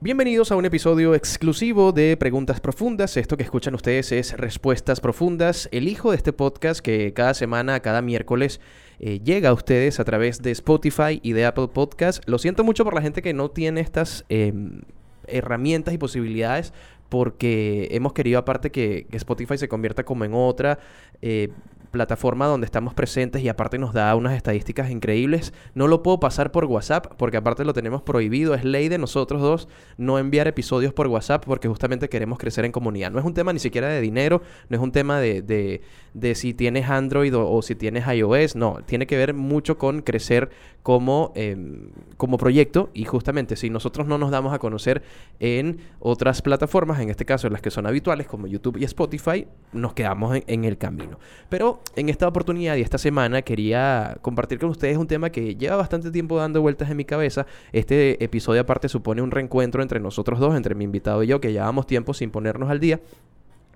Bienvenidos a un episodio exclusivo de Preguntas Profundas. Esto que escuchan ustedes es Respuestas Profundas, el hijo de este podcast que cada semana, cada miércoles eh, llega a ustedes a través de Spotify y de Apple Podcast. Lo siento mucho por la gente que no tiene estas em, herramientas y posibilidades porque hemos querido aparte que, Spotify se convierta como en otra eh, plataforma donde estamos presentes y aparte nos da unas estadísticas increíbles. No lo puedo pasar por WhatsApp porque aparte lo tenemos prohibido. Es ley de nosotros dos no enviar episodios por WhatsApp porque justamente queremos crecer en comunidad. No es un tema ni siquiera de dinero, no es un tema de, de, si tienes Android o, si tienes iOS. No, tiene que ver mucho con crecer como, em, como proyecto y justamente si nosotros no nos damos a conocer en otras plataformas, en este caso en las que son habituales como YouTube y Spotify, nos quedamos en el camino. Pero en esta oportunidad y esta semana quería compartir con ustedes un tema que lleva bastante tiempo dando vueltas en mi cabeza. Este episodio aparte supone un reencuentro entre nosotros dos, entre mi invitado y yo, que llevábamos tiempo sin ponernos al día.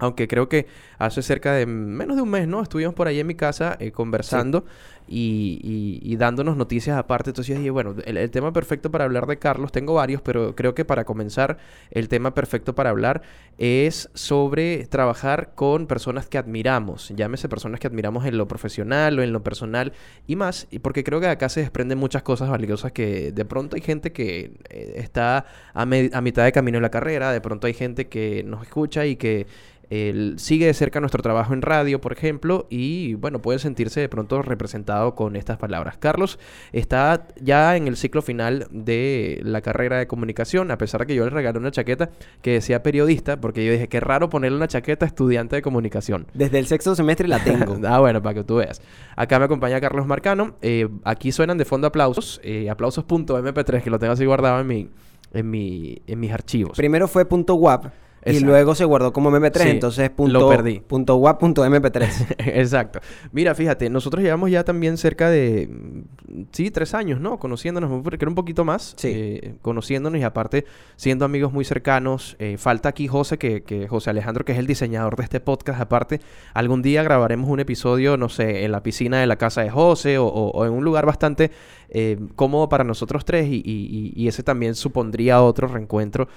Aunque creo que hace cerca de menos de un mes, ¿no? Estuvimos por ahí en mi casa eh, conversando y, dándonos noticias aparte. Entonces dije, bueno, el, tema perfecto para hablar de Carlos, tengo varios, pero creo que para comenzar, el tema perfecto para hablar es sobre trabajar con personas que admiramos. Llámese personas que admiramos en lo profesional o en lo personal y más. Porque creo que acá se desprenden muchas cosas valiosas que de pronto hay gente que eh, está a, a mitad de camino en la carrera, de pronto hay gente que nos escucha y que él sigue de cerca nuestro trabajo en radio, por ejemplo, y bueno, puede sentirse de pronto representado con estas palabras. Carlos está ya en el ciclo final de la carrera de comunicación, a pesar de que yo le regalé una chaqueta que decía periodista, porque yo dije, qué raro ponerle una chaqueta estudiante de comunicación. Desde el sexto semestre la tengo. ah, bueno, para que tú veas. Acá me acompaña Carlos Marcano. Eh, aquí suenan de fondo aplausos, eh, aplausos.mp3, que lo tengo así guardado en mi, en mi, en mis archivos. Primero fue punto .wap y luego se guardó como MP3, entonces punto, lo perdí. Punto .mp3. Exacto. Mira, fíjate, nosotros llevamos ya también cerca de, mm, sí, tres años, ¿no? Conociéndonos, creo un poquito más. Sí. Eh, conociéndonos y aparte siendo amigos muy cercanos. Eh, falta aquí José, que, que José Alejandro, que es el diseñador de este podcast. Aparte, algún día grabaremos un episodio, no sé, en la piscina de la casa de José o en un lugar bastante eh, cómodo para nosotros tres y, ese también supondría otro reencuentro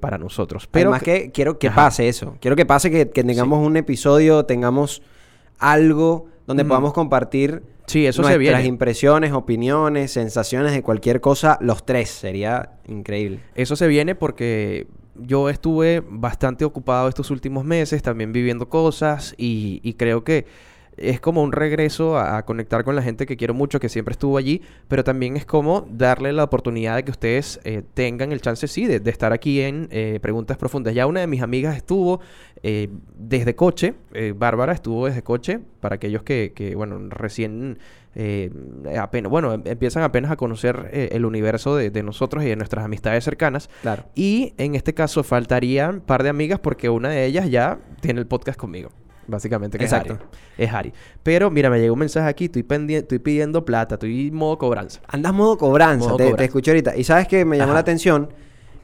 para nosotros. Pero Además que, quiero que pase eso. Quiero que pase que, tengamos un episodio, tengamos algo donde podamos compartir sí, eso nuestras impresiones, opiniones, sensaciones de cualquier cosa, los tres. Sería increíble. Eso se viene porque yo estuve bastante ocupado estos últimos meses, también viviendo cosas y creo que es como un regreso a, conectar con la gente que quiero mucho, que siempre estuvo allí, pero también es como darle la oportunidad de que ustedes eh, tengan el chance, sí, de, estar aquí en eh, Preguntas Profundas. Ya una de mis amigas estuvo eh, desde coche, Bárbara estuvo desde coche, para aquellos que, que bueno, recién... apenas, bueno, em, empiezan apenas a conocer el universo de, de, nosotros y de nuestras amistades cercanas. Claro. Y en este caso faltarían un par de amigas porque una de ellas ya tiene el podcast conmigo básicamente, que Exacto. es Harry. Pero mira, me llegó un mensaje aquí, estoy, estoy pidiendo plata, estoy modo cobranza. Andas modo cobranza, te, escuché ahorita. Y sabes que me llamó la atención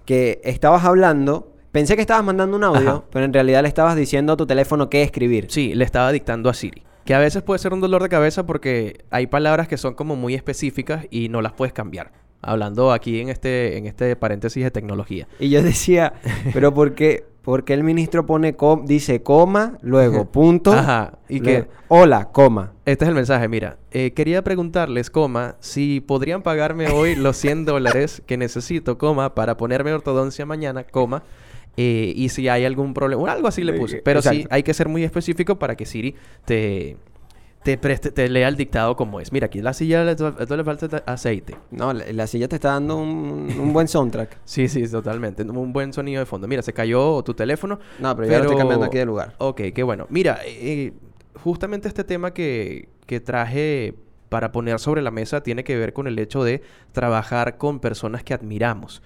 que estabas hablando, pensé que estabas mandando un audio, pero en realidad le estabas diciendo a tu teléfono qué escribir. Sí, le estaba dictando a Siri. Que a veces puede ser un dolor de cabeza porque hay palabras que son como muy específicas y no las puedes cambiar. Hablando aquí en este, en este paréntesis de tecnología. Y yo decía, pero ¿por qué? Porque el ministro pone dice coma, luego punto. Ajá. Y que. Hola, coma. Este es el mensaje, mira. Eh, quería preguntarles, coma, si podrían pagarme hoy los 100 dólares que necesito, coma, para ponerme ortodoncia mañana, coma. Eh, y si hay algún problema, algo así le puse. Pero sí, hay que ser muy específico para que Siri te, te, preste, te lea el dictado como es. Mira, aquí la silla le, le falta aceite. No, la, silla te está dando un, buen soundtrack. sí, sí, totalmente. Un buen sonido de fondo. Mira, se cayó tu teléfono. No, pero, ya lo estoy cambiando aquí de lugar. Ok, qué bueno. Mira, eh, justamente este tema que, que traje para poner sobre la mesa tiene que ver con el hecho de trabajar con personas que admiramos.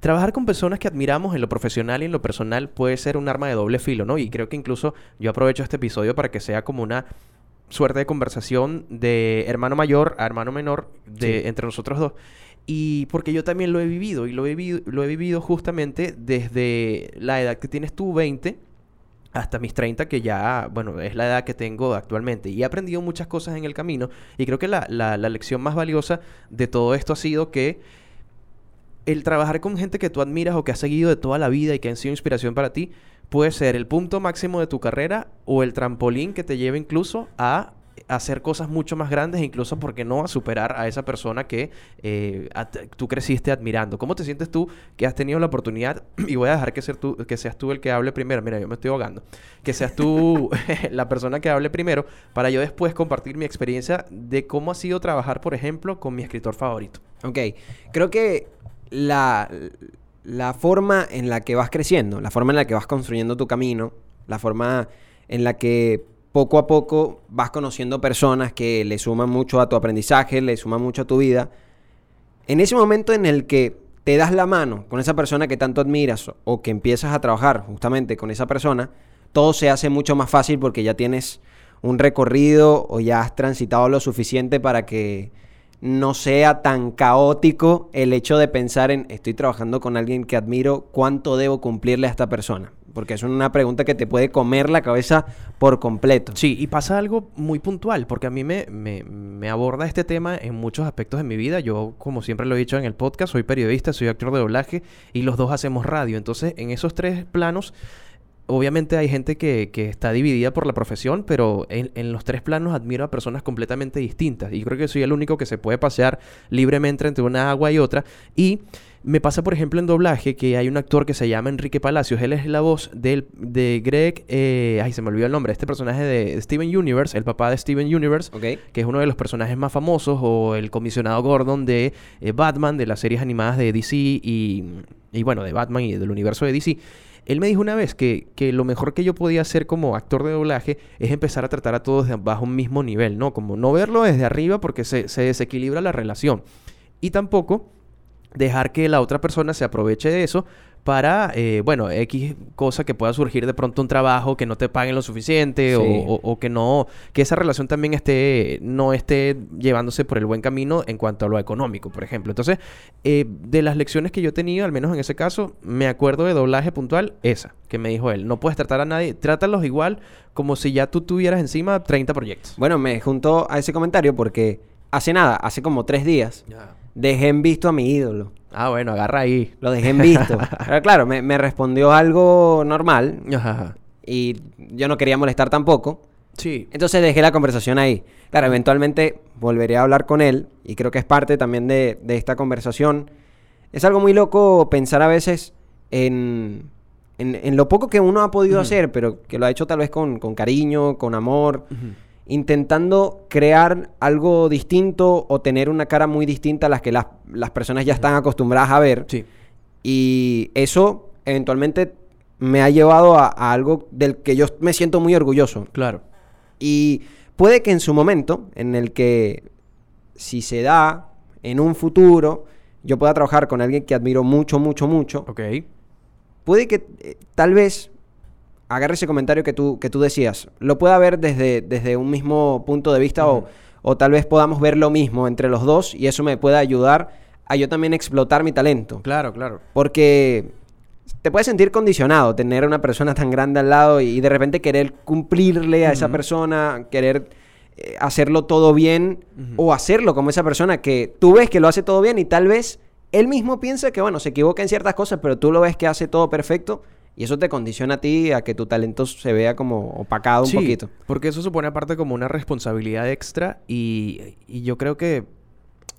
Trabajar con personas que admiramos en lo profesional y en lo personal puede ser un arma de doble filo, ¿no? Y creo que incluso yo aprovecho este episodio para que sea como una suerte de conversación de hermano mayor a hermano menor de entre nosotros dos. Y porque yo también lo he vivido y lo he vivido, lo he vivido justamente desde la edad que tienes tú, 20, hasta mis 30, que ya, bueno, es la edad que tengo actualmente. Y he aprendido muchas cosas en el camino. Y creo que la, la lección más valiosa de todo esto ha sido que el trabajar con gente que tú admiras o que has seguido de toda la vida y que han sido inspiración para ti puede ser el punto máximo de tu carrera o el trampolín que te lleve incluso a hacer cosas mucho más grandes, incluso porque no a superar a esa persona que eh, tú creciste admirando. ¿Cómo te sientes tú que has tenido la oportunidad? Y voy a dejar que, ser tú, que seas tú el que hable primero. Mira, yo me estoy ahogando. Que seas tú la persona que hable primero para yo después compartir mi experiencia de cómo ha sido trabajar, por ejemplo, con mi escritor favorito. Ok, creo que la, la forma en la que vas creciendo, la forma en la que vas construyendo tu camino, la forma en la que poco a poco vas conociendo personas que le suman mucho a tu aprendizaje, le suman mucho a tu vida. En ese momento en el que te das la mano con esa persona que tanto admiras o que empiezas a trabajar justamente con esa persona, todo se hace mucho más fácil porque ya tienes un recorrido o ya has transitado lo suficiente para que no sea tan caótico el hecho de pensar en estoy trabajando con alguien que admiro, ¿cuánto debo cumplirle a esta persona? Porque es una pregunta que te puede comer la cabeza por completo. Sí, y pasa algo muy puntual, porque a mí me, me, aborda este tema en muchos aspectos de mi vida. Yo, como siempre lo he dicho en el podcast, soy periodista, soy actor de doblaje y los dos hacemos radio. Entonces, en esos tres planos obviamente hay gente que, que, está dividida por la profesión, pero en, en, los tres planos admiro a personas completamente distintas. Y creo que soy el único que se puede pasear libremente entre una agua y otra. Y me pasa, por ejemplo, en doblaje que hay un actor que se llama Enrique Palacios. Él es la voz del, de Greg. Eh, ay, se me olvidó el nombre. Este personaje de Steven Universe, el papá de Steven Universe, que es uno de los personajes más famosos, o el comisionado Gordon de eh, Batman, de las series animadas de DC y, y, bueno, de Batman y del universo de DC. Él me dijo una vez que, que, lo mejor que yo podía hacer como actor de doblaje es empezar a tratar a todos bajo un mismo nivel, ¿no? Como no verlo desde arriba porque se, se desequilibra la relación. Y tampoco dejar que la otra persona se aproveche de eso para, eh, bueno, X cosa que pueda surgir de pronto un trabajo que no te paguen lo suficiente o, que no, que esa relación también esté, no esté llevándose por el buen camino en cuanto a lo económico, por ejemplo. Entonces, eh, de las lecciones que yo he tenido, al menos en ese caso, me acuerdo de doblaje puntual, esa, que me dijo él, no puedes tratar a nadie, trátalos igual como si ya tú tuvieras encima 30 proyectos. Bueno, me juntó a ese comentario porque hace nada, hace como tres días dejé en visto a mi ídolo. Ah, bueno, agarra ahí. Lo dejé en visto. Pero claro, me, respondió algo normal. Ajá. Y yo no quería molestar tampoco. Sí. Entonces dejé la conversación ahí. Claro, eventualmente volveré a hablar con él. Y creo que es parte también de, esta conversación. Es algo muy loco pensar a veces en, en, lo poco que uno ha podido hacer, pero que lo ha hecho tal vez con, cariño, con amor intentando crear algo distinto o tener una cara muy distinta a las que las, personas ya están acostumbradas a ver. Sí. Y eso eventualmente me ha llevado a, algo del que yo me siento muy orgulloso. Claro. Y puede que en su momento, en el que si se da en un futuro, yo pueda trabajar con alguien que admiro mucho, mucho, mucho. Ok. Puede que eh, tal vez agarre ese comentario que tú, que tú decías, lo pueda ver desde, desde un mismo punto de vista o, o, tal vez podamos ver lo mismo entre los dos y eso me pueda ayudar a yo también explotar mi talento. Claro, claro. Porque te puedes sentir condicionado tener a una persona tan grande al lado y, de repente querer cumplirle a esa persona, querer eh, hacerlo todo bien o hacerlo como esa persona que tú ves que lo hace todo bien y tal vez él mismo piensa que, bueno, se equivoca en ciertas cosas, pero tú lo ves que hace todo perfecto y eso te condiciona a ti a que tu talento se vea como opacado un poquito. Porque eso supone aparte como una responsabilidad extra y, yo creo que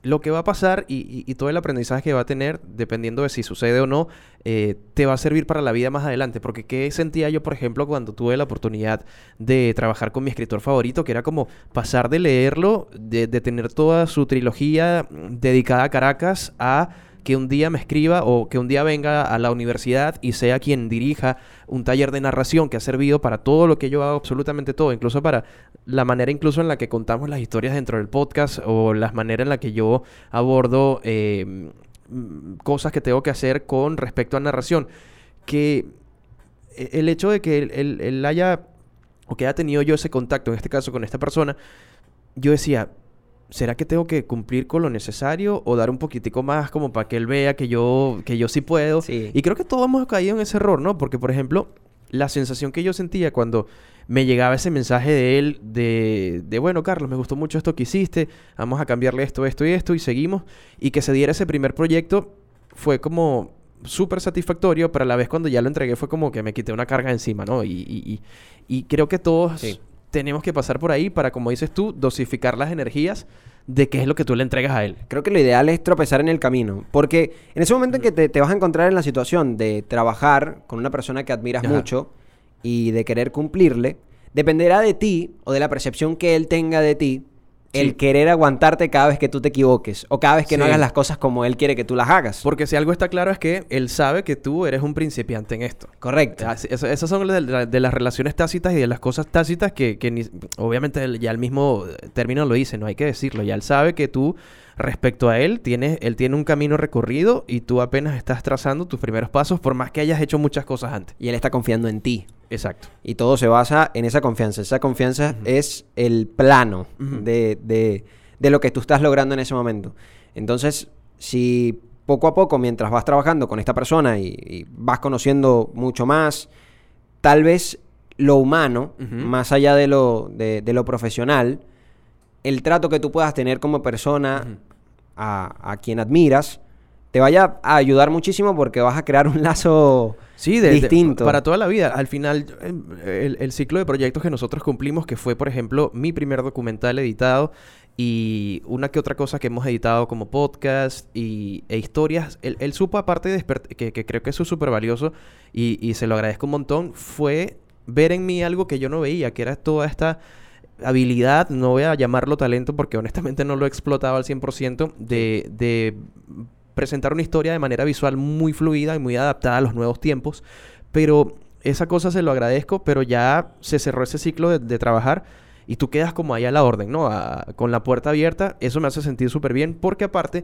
lo que va a pasar y, todo el aprendizaje que va a tener, dependiendo de si sucede o no, eh, te va a servir para la vida más adelante. Porque ¿qué sentía yo, por ejemplo, cuando tuve la oportunidad de trabajar con mi escritor favorito? Que era como pasar de leerlo, de tener toda su trilogía dedicada a Caracas, a que un día me escriba o que un día venga a la universidad y sea quien dirija un taller de narración que ha servido para todo lo que yo hago, absolutamente todo, incluso para la manera incluso en la que contamos las historias dentro del podcast o la manera en la que yo abordo em, cosas que tengo que hacer con respecto a narración. Que e, el hecho de que él, él haya o que haya tenido yo ese contacto, en este caso con esta persona, yo decía, ¿será que tengo que cumplir con lo necesario o dar un poquitico más como para que él vea que yo, que yo sí puedo? Y creo que todos hemos caído en ese error, ¿no? Porque, por ejemplo, la sensación que yo sentía cuando me llegaba ese mensaje de él de, de, bueno, Carlos, me gustó mucho esto que hiciste, vamos a cambiarle esto, esto y esto, y seguimos, y que se diera ese primer proyecto, fue como súper satisfactorio, pero a la vez cuando ya lo entregué fue como que me quité una carga encima, ¿no? Y, y, y, y creo que todos Sí. Tenemos que pasar por ahí para, como dices tú, dosificar las energías de qué es lo que tú le entregas a él. Creo que lo ideal es tropezar en el camino. Porque en ese momento en que te, te vas a encontrar en la situación de trabajar con una persona que admiras Ajá. mucho y de querer cumplirle, dependerá de ti o de la percepción que él tenga de ti el querer aguantarte cada vez que tú te equivoques o cada vez que no hagas las cosas como él quiere que tú las hagas. Porque si algo está claro es que él sabe que tú eres un principiante en esto. Correcto. Eso- Esas son de, de- de las relaciones tácitas y de las cosas tácitas que, que ni- obviamente ya el mismo término lo dice, no hay que decirlo. Ya él sabe que tú, respecto a él, tienes, él tiene un camino recorrido y tú apenas estás trazando tus primeros pasos por más que hayas hecho muchas cosas antes. Y él está confiando en ti. Exacto. Y todo se basa en esa confianza. Esa confianza es el plano de, de- de lo que tú estás logrando en ese momento. Entonces, si poco a poco, mientras vas trabajando con esta persona y, y vas conociendo mucho más, tal vez lo humano, más allá de lo, de, de lo profesional, el trato que tú puedas tener como persona a, a quien admiras, te vaya a ayudar muchísimo porque vas a crear un lazo Sí, de- de- distinto. para toda la vida. Al final, eh, el, el ciclo de proyectos que nosotros cumplimos, que fue, por ejemplo, mi primer documental editado y una que otra cosa que hemos editado como podcast y, e historias, él, él supo, aparte de que, que creo que eso es súper valioso y, y se lo agradezco un montón, fue ver en mí algo que yo no veía, que era toda esta habilidad, no voy a llamarlo talento porque honestamente no lo he explotado al 100%, de, de presentar una historia de manera visual muy fluida y muy adaptada a los nuevos tiempos. Pero esa cosa se lo agradezco, pero ya se cerró ese ciclo de, de trabajar y tú quedas como ahí a la orden, ¿no? A- con la puerta abierta. Eso me hace sentir súper bien porque aparte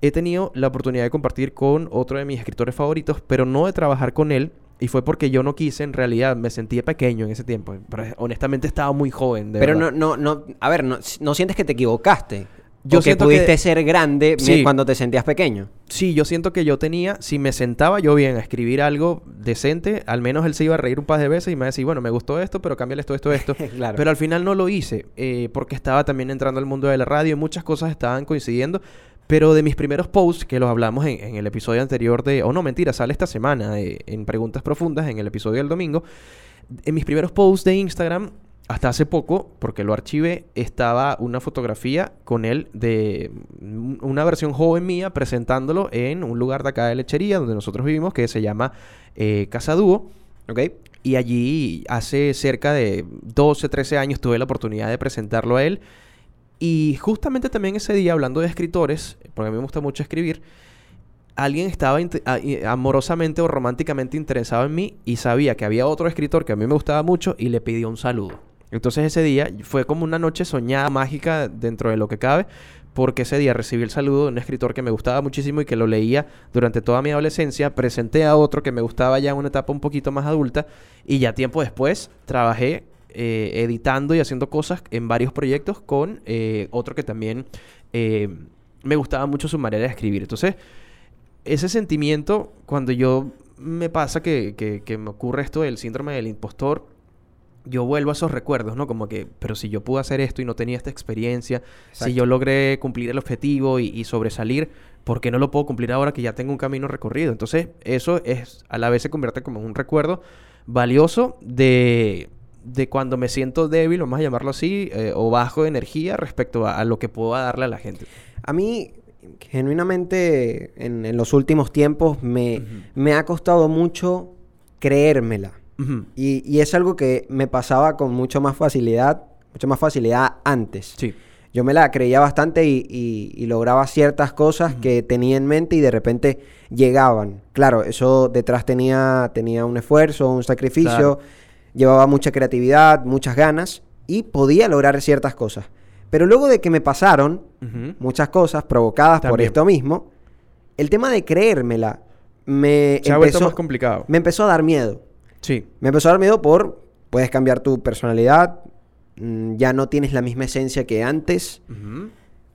he tenido la oportunidad de compartir con otro de mis escritores favoritos, pero no de trabajar con él. Y fue porque yo no quise, en realidad, me sentía pequeño en ese tiempo. Pero honestamente estaba muy joven. de Pero verdad. no, no, no, a ver, no, no sientes que te equivocaste. Yo o que pudiste que- ser grande Sí. cuando te sentías pequeño. Sí, yo siento que yo tenía, si me sentaba yo bien a escribir algo decente, al menos él se iba a reír un par de veces y me iba a decir, bueno, me gustó esto, pero cámbiale esto, esto, esto. Claro. Pero al final no lo hice, eh, porque estaba también entrando al mundo de la radio y muchas cosas estaban coincidiendo. Pero de mis primeros posts, que los hablamos en, en el episodio anterior de... O no, mentira, sale esta semana eh, en Preguntas Profundas, en el episodio del domingo. En mis primeros posts de Instagram, hasta hace poco, porque lo archivé, estaba una fotografía con él de una versión joven mía presentándolo en un lugar de acá de lechería donde nosotros vivimos que se llama eh, Casa Dúo. ¿Ok? Y allí hace cerca de 12, 13 años tuve la oportunidad de presentarlo a él. Y justamente también ese día, hablando de escritores, porque a mí me gusta mucho escribir, alguien estaba amorosamente o románticamente interesado en mí y sabía que había otro escritor que a mí me gustaba mucho y le pidió un saludo. Entonces ese día fue como una noche soñada, mágica dentro de lo que cabe, porque ese día recibí el saludo de un escritor que me gustaba muchísimo y que lo leía durante toda mi adolescencia. Presenté a otro que me gustaba ya en una etapa un poquito más adulta y ya tiempo después trabajé eh, editando y haciendo cosas en varios proyectos con eh, otro que también eh, me gustaba mucho su manera de escribir. Entonces, ese sentimiento, cuando yo me pasa que, que- que me ocurre esto del síndrome del impostor, yo vuelvo a esos recuerdos, ¿no? Como que, pero si yo pude hacer esto y no tenía esta experiencia, Exacto. si yo logré cumplir el objetivo y, y sobresalir, ¿por qué no lo puedo cumplir ahora que ya tengo un camino recorrido? Entonces, eso es, a la vez se convierte como un recuerdo valioso de, de cuando me siento débil, vamos a llamarlo así, eh, o bajo de energía respecto a, a lo que puedo darle a la gente. A mí, genuinamente, en, en los últimos tiempos me, me ha costado mucho creérmela. Y, y es algo que me pasaba con mucho más facilidad, mucha más facilidad antes. Sí. Yo me la creía bastante y, y- y lograba ciertas cosas que tenía en mente y de repente llegaban. Claro, eso detrás tenía, tenía un esfuerzo, un sacrificio, Claro. llevaba mucha creatividad, muchas ganas y podía lograr ciertas cosas. Pero luego de que me pasaron muchas cosas provocadas por esto mismo, el tema de creérmela me Se ha vuelto empezó, más complicado. me empezó a dar miedo. Sí. Me empezó a dar miedo por puedes cambiar tu personalidad, mm, ya no tienes la misma esencia que antes.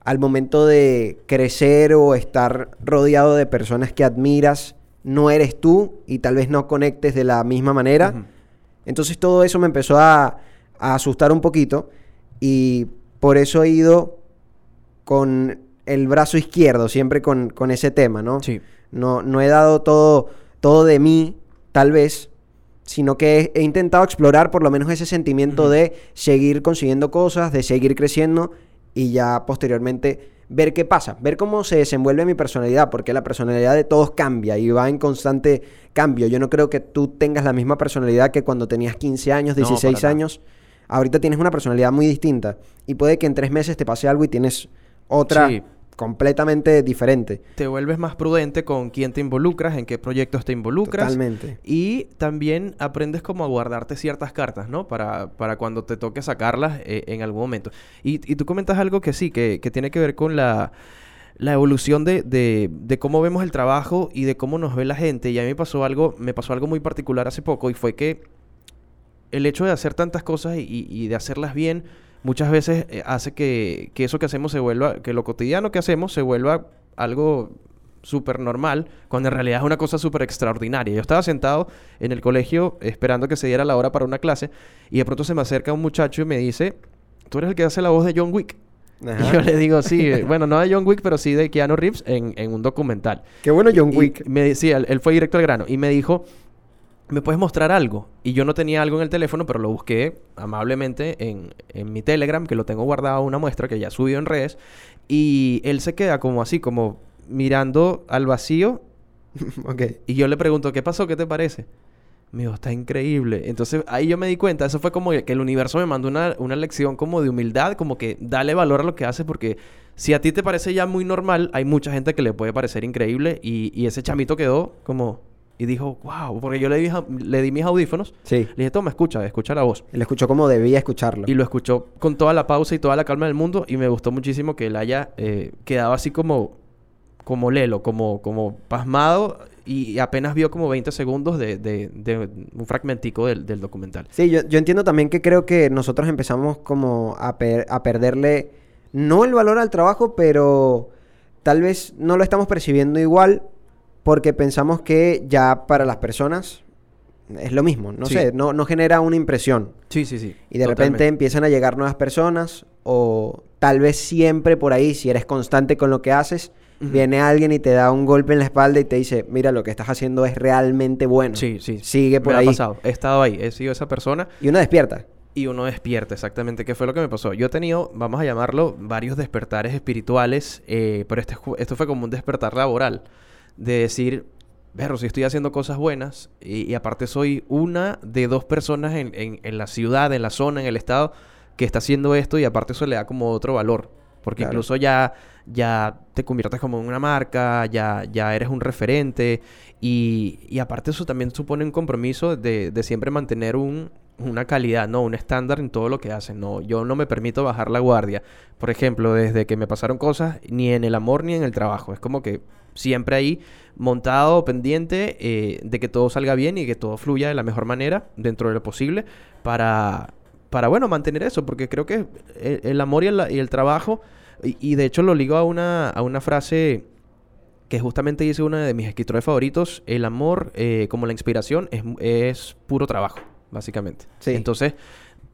Al momento de crecer o estar rodeado de personas que admiras, no eres tú y tal vez no conectes de la misma manera. Entonces todo eso me empezó a, a asustar un poquito y por eso he ido con el brazo izquierdo, siempre con, con ese tema, ¿no? Sí. no, no he dado todo, todo de mí, tal vez, sino que he, intentado explorar por lo menos ese sentimiento de seguir consiguiendo cosas, de seguir creciendo y ya posteriormente ver qué pasa, ver cómo se desenvuelve mi personalidad, porque la personalidad de todos cambia y va en constante cambio. Yo no creo que tú tengas la misma personalidad que cuando tenías 15 años, No, para 16 nada. años. Ahorita tienes una personalidad muy distinta y puede que en tres meses te pase algo y tienes otra Sí. Completamente diferente. Te vuelves más prudente con quién te involucras, en qué proyectos te involucras. Totalmente. Y también aprendes como a guardarte ciertas cartas, ¿no? Para, para cuando te toque sacarlas eh, en algún momento. Y, y tú comentas algo que sí, que, que tiene que ver con la, la evolución de, de- de cómo vemos el trabajo y de cómo nos ve la gente. Y a mí me pasó algo, me pasó algo muy particular hace poco y fue que el hecho de hacer tantas cosas y, y- y de hacerlas bien muchas veces eh, hace que, que eso que hacemos se vuelva, que lo cotidiano que hacemos se vuelva algo súper normal, cuando en realidad es una cosa súper extraordinaria. Yo estaba sentado en el colegio esperando que se diera la hora para una clase y de pronto se me acerca un muchacho y me dice, tú eres el que hace la voz de John Wick. Ajá. Y yo le digo, sí, bueno, no de John Wick, pero sí de Keanu Reeves en, en un documental. Qué bueno John Y Wick. me decía, él, él fue directo al grano y me dijo, ¿me puedes mostrar algo? Y yo no tenía algo en el teléfono, pero lo busqué amablemente en, en mi Telegram, que lo tengo guardado una muestra que ya subió en redes. Y él se queda como así, como mirando al vacío. ok. Y yo le pregunto, ¿qué pasó? ¿Qué te parece? Me dijo, está increíble. Entonces ahí yo me di cuenta, eso fue como que el universo me mandó una, una lección como de humildad, como que dale valor a lo que haces, porque si a ti te parece ya muy normal, hay mucha gente que le puede parecer increíble. Y ese chamito quedó como... Y dijo, wow, porque yo le di, le di mis audífonos. Sí. Le dije, toma, escucha, escucha la voz. Él escuchó como debía escucharlo. Y lo escuchó con toda la pausa y toda la calma del mundo. Y me gustó muchísimo que él haya eh, quedado así como, como lelo, como, como pasmado. Y apenas vio como 20 segundos de, de- de un fragmentico del, del documental. Sí, yo, yo entiendo también que creo que nosotros empezamos como a, per- a perderle, no el valor al trabajo, pero tal vez no lo estamos percibiendo igual porque pensamos que ya para las personas es lo mismo, no Sí. sé, no, no genera una impresión. Sí, sí, sí. Y de repente empiezan a llegar nuevas personas o tal vez siempre por ahí, si eres constante con lo que haces, viene alguien y te da un golpe en la espalda y te dice, mira, lo que estás haciendo es realmente bueno. Sí, sí. Sigue por me ahí. ha pasado. He estado ahí. He sido esa persona. Y uno despierta. Y uno despierta, exactamente. ¿Qué fue lo que me pasó? Yo he tenido, vamos a llamarlo, varios despertares espirituales, eh, pero este, esto fue como un despertar laboral. De decir, perro, si estoy haciendo cosas buenas, y, y aparte soy una de dos personas en, en- en la ciudad, en la zona, en el estado, que está haciendo esto, y aparte eso le da como otro valor. Porque Claro. incluso ya, ya te conviertes como en una marca, ya, ya eres un referente, y, y aparte eso también supone un compromiso de, de siempre mantener un, una calidad, ¿no? Un estándar en todo lo que haces, ¿no? Yo no me permito bajar la guardia. Por ejemplo, desde que me pasaron cosas, ni en el amor ni en el trabajo. Es como que siempre ahí montado, pendiente eh, de que todo salga bien y que todo fluya de la mejor manera, dentro de lo posible, para, para bueno, mantener eso, porque creo que el, amor y el, trabajo, y, y de hecho lo ligo a una, a una frase que justamente dice uno de mis escritores favoritos, el amor eh, como la inspiración es, es puro trabajo, básicamente. Sí. Entonces,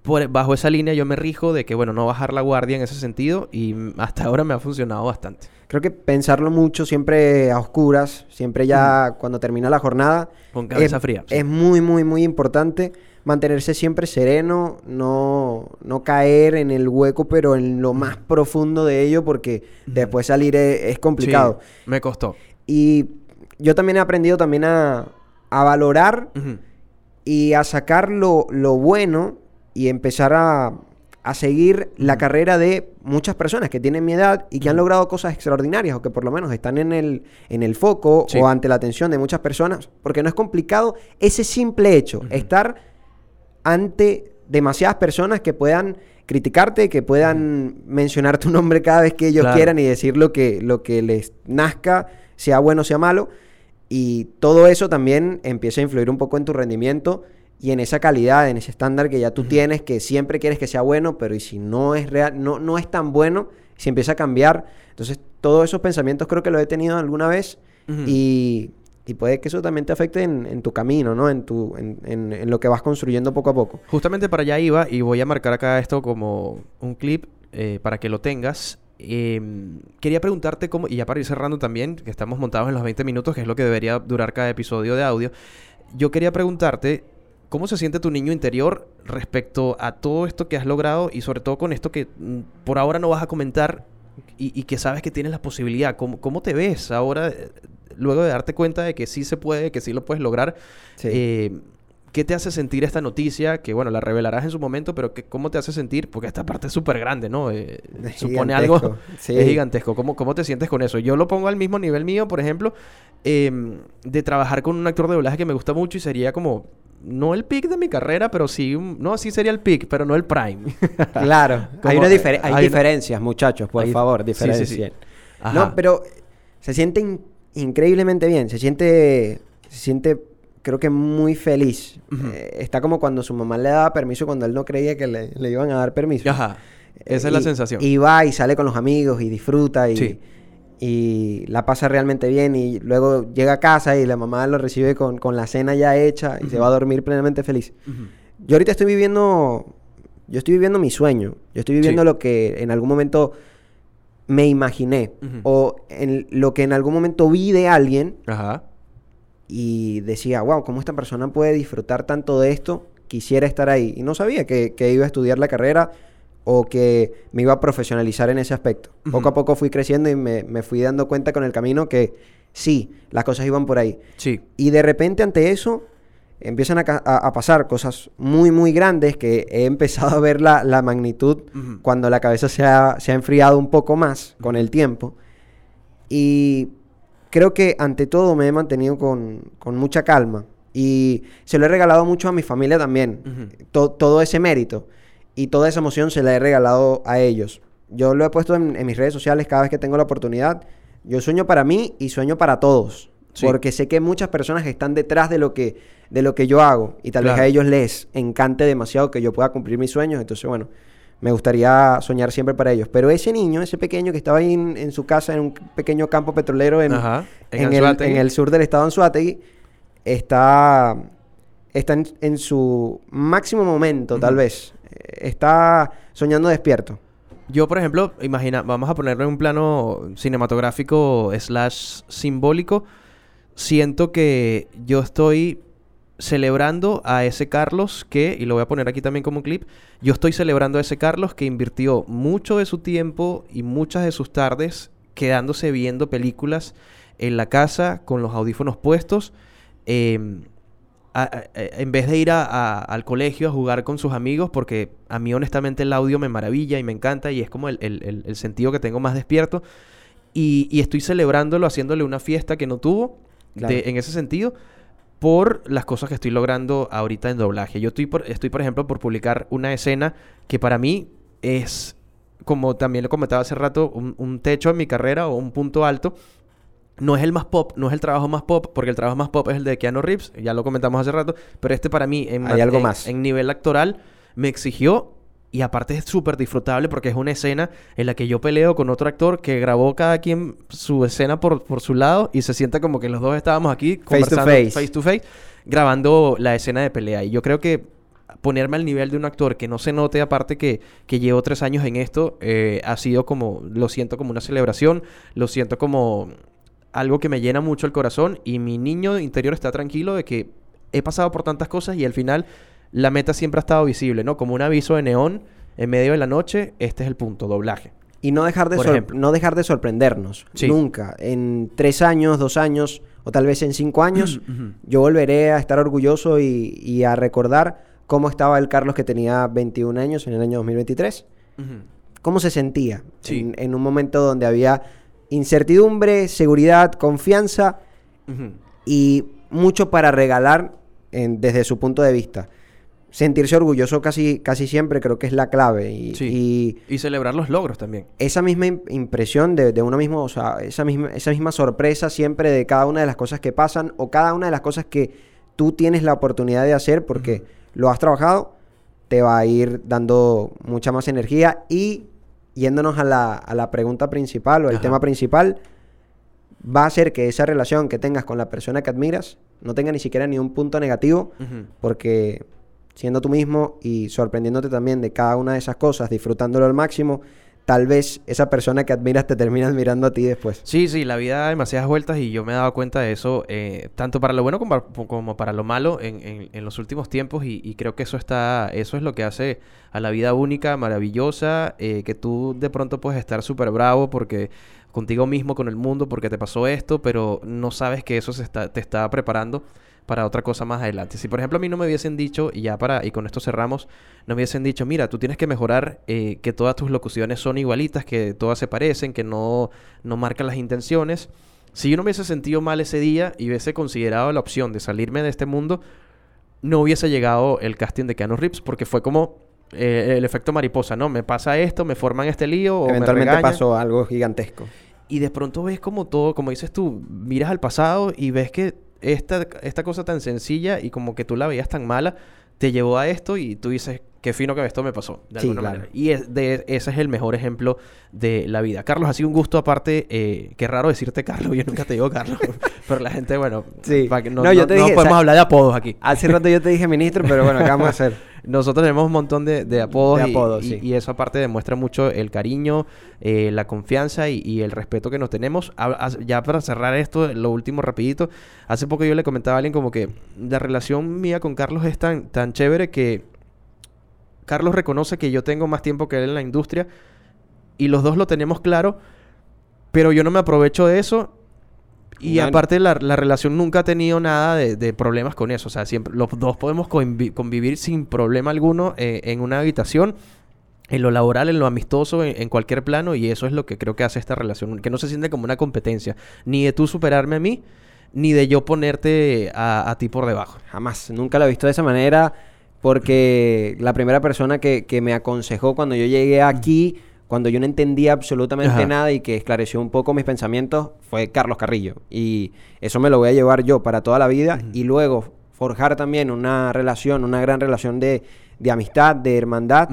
por- bajo esa línea yo me rijo de que, bueno, no bajar la guardia en ese sentido y hasta ahora me ha funcionado bastante. Creo que pensarlo mucho, siempre a oscuras, siempre ya cuando termina la jornada. Con cabeza es, fría. sí. Es muy, muy, muy importante mantenerse siempre sereno, no, no caer en el hueco, pero en lo más profundo de ello, porque después salir es, es complicado. Sí, me costó. Y yo también he aprendido también a, a valorar. Y a sacar lo, lo bueno y empezar a, a seguir la carrera de muchas personas que tienen mi edad y que han logrado cosas extraordinarias o que por lo menos están en el, en el foco Sí. o ante la atención de muchas personas, porque no es complicado ese simple hecho, estar ante demasiadas personas que puedan criticarte, que puedan mencionar tu nombre cada vez que ellos Claro. quieran y decir lo que, lo que les nazca, sea bueno o sea malo. Y todo eso también empieza a influir un poco en tu rendimiento y en esa calidad, en ese estándar que ya tú tienes, que siempre quieres que sea bueno, pero y si no es real, no, no es tan bueno, si empieza a cambiar. Entonces, todos esos pensamientos creo que lo he tenido alguna vez y, y puede que eso también te afecte en, en tu camino, ¿no? En, tu, en, en- en lo que vas construyendo poco a poco. Justamente para allá iba y voy a marcar acá esto como un clip eh, para que lo tengas. Em, quería preguntarte cómo, y ya para ir cerrando también, que estamos montados en los 20 minutos, que es lo que debería durar cada episodio de audio, yo quería preguntarte cómo se siente tu niño interior respecto a todo esto que has logrado y sobre todo con esto que mm, por ahora no vas a comentar y, y que sabes que tienes la posibilidad. ¿Cómo, cómo te ves ahora, eh, luego de darte cuenta de que sí se puede, que sí lo puedes lograr? Sí. Eh, ¿Qué te hace sentir esta noticia? Que bueno, la revelarás en su momento, pero que, ¿cómo te hace sentir? Porque esta parte es súper grande, ¿no? Eh, supone algo... sí. Es gigantesco. ¿Cómo, ¿Cómo te sientes con eso? Yo lo pongo al mismo nivel mío, por ejemplo, em, de trabajar con un actor de doblaje que me gusta mucho y sería como... No el pick de mi carrera, pero sí... no, sí sería el pick, pero no el prime. Claro, hay, una eh, hay una- diferencias, muchachos, por Hay- favor, sí, sí, sí. No, pero se siente in- increíblemente bien, se siente, se siente, creo que muy feliz. Eh, está como cuando su mamá le daba permiso cuando él no creía que le, le iban a dar permiso. Ajá. Esa es la Y- sensación. Y va y sale con los amigos y disfruta y, Sí. y la pasa realmente bien y luego llega a casa y la mamá lo recibe con, con la cena ya hecha y se va a dormir plenamente feliz. Yo ahorita estoy viviendo, yo estoy viviendo mi sueño. Yo estoy viviendo Sí. lo que en algún momento me imaginé o en lo que en algún momento vi de alguien Ajá. Y decía, wow, ¿cómo esta persona puede disfrutar tanto de esto? Quisiera estar ahí. Y no sabía que, que iba a estudiar la carrera o que me iba a profesionalizar en ese aspecto. Poco a poco fui creciendo y me, me fui dando cuenta con el camino que sí, las cosas iban por ahí. Sí. Y de repente ante eso empiezan a, a- a pasar cosas muy, muy grandes que he empezado a ver la, la magnitud cuando la cabeza se ha, se ha enfriado un poco más con el tiempo. Y creo que ante todo me he mantenido con, con mucha calma. Y se lo he regalado mucho a mi familia también. To- todo ese mérito y toda esa emoción se la he regalado a ellos. Yo lo he puesto en, en mis redes sociales cada vez que tengo la oportunidad. Yo sueño para mí y sueño para todos. Sí. Porque sé que muchas personas están detrás de lo que, de lo que yo hago. Y tal vez a ellos les encante demasiado que yo pueda cumplir mis sueños. Entonces, bueno, me gustaría soñar siempre para ellos. Pero ese niño, ese pequeño que estaba ahí en, en su casa, en un pequeño campo petrolero en, Ajá. En en, el, Anzoátegui. en el sur del estado de Anzuategui, está, está en, su máximo momento, tal vez. Está soñando despierto. Yo, por ejemplo, imagina, vamos a ponerlo en un plano cinematográfico slash simbólico. Siento que yo estoy celebrando a ese Carlos que, y lo voy a poner aquí también como un clip, yo estoy celebrando a ese Carlos que invirtió mucho de su tiempo y muchas de sus tardes quedándose viendo películas en la casa con los audífonos puestos. em, a- a- a- en vez de ir a- al colegio a jugar con sus amigos, porque a mí honestamente el audio me maravilla y me encanta y es como el, el- sentido que tengo más despierto. Y, y estoy celebrándolo, haciéndole una fiesta que no tuvo de- en ese sentido por las cosas que estoy logrando ahorita en doblaje. Yo estoy por, estoy, por ejemplo, por publicar una escena que para mí es, como también lo comentaba hace rato, un, un techo en mi carrera o un punto alto. No es el más pop, no es el trabajo más pop, porque el trabajo más pop es el de Keanu Reeves, ya lo comentamos hace rato, pero este para mí en, Hay algo en- más. en nivel actoral me exigió y aparte es súper disfrutable porque es una escena en la que yo peleo con otro actor que grabó cada quien su escena por, por su lado y se siente como que los dos estábamos aquí Face to conversando face. face to face, grabando la escena de pelea. Y yo creo que ponerme al nivel de un actor que no se note, aparte que, que llevo tres años en esto, eh, ha sido como, lo siento como una celebración, lo siento como algo que me llena mucho el corazón y mi niño interior está tranquilo de que he pasado por tantas cosas y al final la meta siempre ha estado visible, ¿no? Como un aviso de neón en medio de la noche, este es el punto, doblaje. Y no dejar de, sor- no dejar de sorprendernos. Sí. Nunca. En tres años, dos años o tal vez en cinco años, yo volveré a estar orgulloso y, y a recordar cómo estaba el Carlos que tenía 21 años en el año 2023. cómo se sentía Sí. en, en un momento donde había incertidumbre, seguridad, confianza y mucho para regalar en- desde su punto de vista. Sentirse orgulloso casi, casi siempre creo que es la clave. Y, Sí. y Y celebrar los logros también. esa misma im- impresión de, de uno mismo, o sea, esa misma, esa misma sorpresa siempre de cada una de las cosas que pasan o cada una de las cosas que tú tienes la oportunidad de hacer porque lo has trabajado, te va a ir dando mucha más energía y yéndonos a la, a la pregunta principal o el Ajá. tema principal, va a hacer que esa relación que tengas con la persona que admiras no tenga ni siquiera ni un punto negativo porque siendo tú mismo y sorprendiéndote también de cada una de esas cosas, disfrutándolo al máximo, tal vez esa persona que admiras te termina admirando a ti después. Sí, sí, la vida da demasiadas vueltas y yo me he dado cuenta de eso, eh, tanto para lo bueno como para, lo malo en, en- los últimos tiempos y, y creo que eso está, eso es lo que hace a la vida única, maravillosa, eh, que tú de pronto puedes estar súper bravo porque contigo mismo, con el mundo, porque te pasó esto, pero no sabes que eso se está, te está preparando para otra cosa más adelante. Si por ejemplo a mí no me hubiesen dicho, y ya para, y con esto cerramos, no me hubiesen dicho, mira, tú tienes que mejorar, eh, que todas tus locuciones son igualitas, que todas se parecen, que no, no marcan las intenciones. Si yo no me hubiese sentido mal ese día y hubiese considerado la opción de salirme de este mundo, no hubiese llegado el casting de Keanu Reeves, porque fue como eh, el efecto mariposa, ¿no? Me pasa esto, me forman este lío, o me Eventualmente pasó algo gigantesco. Y de pronto ves como todo, como dices tú, miras al pasado y ves que esta, esta cosa tan sencilla y como que tú la veías tan mala, te llevó a esto y tú dices, qué fino que esto me pasó, de Sí, alguna claro. manera. Y es de, ese es el mejor ejemplo de la vida. Carlos, ha sido un gusto aparte, eh, qué raro decirte Carlos, yo nunca te digo Carlos, pero la gente, bueno, Sí. que no, No, yo no- te no dije, podemos o sea, hablar de apodos aquí. Hace rato yo te dije ministro, pero bueno, ¿qué vamos a hacer? Nosotros tenemos un montón de, de apodos, De y- apodos, y, sí. y eso aparte demuestra mucho el cariño, eh, la confianza y, y el respeto que nos tenemos. A- a- ya para cerrar esto, lo último rapidito, hace poco yo le comentaba a alguien como que la relación mía con Carlos es tan, tan chévere que Carlos reconoce que yo tengo más tiempo que él en la industria y los dos lo tenemos claro, pero yo no me aprovecho de eso. Y aparte la, la relación nunca ha tenido nada de, de problemas con eso. O sea, siempre los dos podemos convi- convivir sin problema alguno eh, en una habitación, en lo laboral, en lo amistoso, en, en cualquier plano. Y eso es lo que creo que hace esta relación. Que no se siente como una competencia. Ni de tú superarme a mí, ni de yo ponerte a, a ti por debajo. Jamás, nunca lo he visto de esa manera porque la primera persona que, que me aconsejó cuando yo llegué aquí, cuando yo no entendía absolutamente Ajá. nada y que esclareció un poco mis pensamientos, fue Carlos Carrillo. Y eso me lo voy a llevar yo para toda la vida y luego forjar también una relación, una gran relación de, de amistad, de hermandad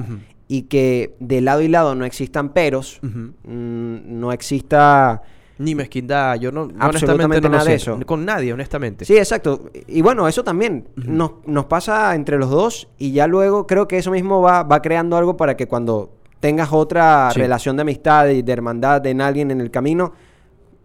y que de lado y lado no existan peros, mm, no exista... Ni mezquindad. Yo no, Absolutamente honestamente no nada de eso. Con nadie, honestamente. Sí, exacto. Y bueno, eso también nos, nos pasa entre los dos y ya luego creo que eso mismo va, va creando algo para que cuando tengas otra Sí. relación de amistad y de hermandad en alguien en el camino,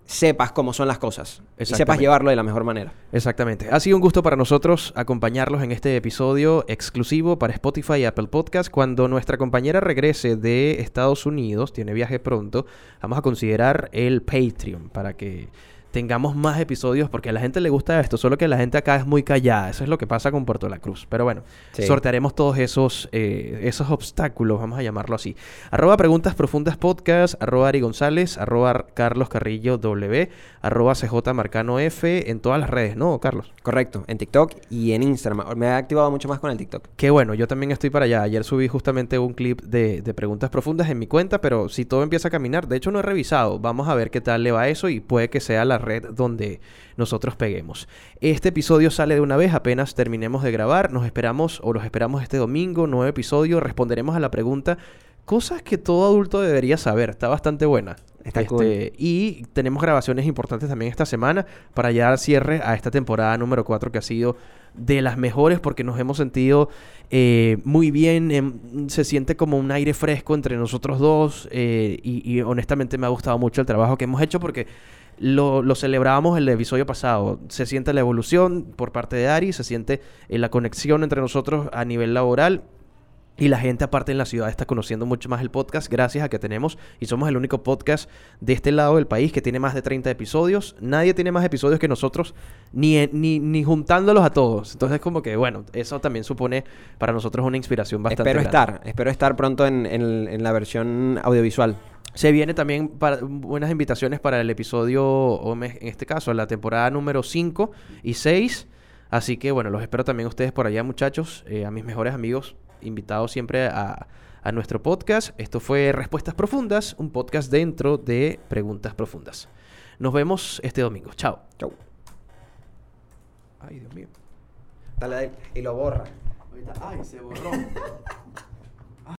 sepas cómo son las cosas y sepas llevarlo de la mejor manera. Exactamente. Ha sido un gusto para nosotros acompañarlos en este episodio exclusivo para Spotify y Apple Podcast. Cuando nuestra compañera regrese de Estados Unidos, tiene viaje pronto, vamos a considerar el Patreon para que tengamos más episodios porque a la gente le gusta esto, solo que la gente acá es muy callada. Eso es lo que pasa con Puerto La Cruz. Pero bueno, Sí. sortearemos todos esos, eh, esos obstáculos, vamos a llamarlo así. Arroba Preguntas Profundas Podcast, arroba Ari González, arroba Carlos Carrillo W, arroba CJ Marcano F, en todas las redes, ¿no, Carlos? Correcto, en TikTok y en Instagram. Me he activado mucho más con el TikTok. Qué bueno, yo también estoy para allá. Ayer subí justamente un clip de, de preguntas profundas en mi cuenta, pero si todo empieza a caminar, de hecho no he revisado, vamos a ver qué tal le va eso y puede que sea la red donde nosotros peguemos. Este episodio sale de una vez, apenas terminemos de grabar, nos esperamos o los esperamos este domingo, nuevo episodio, responderemos a la pregunta, cosas que todo adulto debería saber, está bastante buena. Está Este, cool. Y tenemos grabaciones importantes también esta semana para ya dar cierre a esta temporada número 4 que ha sido de las mejores porque nos hemos sentido eh, muy bien. em, se siente como un aire fresco entre nosotros dos eh, y, y honestamente me ha gustado mucho el trabajo que hemos hecho porque lo, lo celebrábamos el episodio pasado. Se siente la evolución por parte de Ari, se siente eh, la conexión entre nosotros a nivel laboral. Y la gente aparte en la ciudad está conociendo mucho más el podcast gracias a que tenemos y somos el único podcast de este lado del país que tiene más de 30 episodios. Nadie tiene más episodios que nosotros, ni, en- ni, ni juntándolos a todos. Entonces como que bueno, eso también supone para nosotros una inspiración bastante espero grande. estar, espero estar pronto en, en- en la versión audiovisual. Se viene también para, buenas invitaciones para el episodio, o en este caso, la temporada número 5 y 6. Así que bueno, los espero también ustedes por allá, muchachos, eh, a mis mejores amigos, invitados siempre a, a nuestro podcast. Esto fue Respuestas Profundas, un podcast dentro de Preguntas Profundas. Nos vemos este domingo. Chao. Chau. Ay, Dios mío. Dale, dale, y lo borra. Ay, se borró.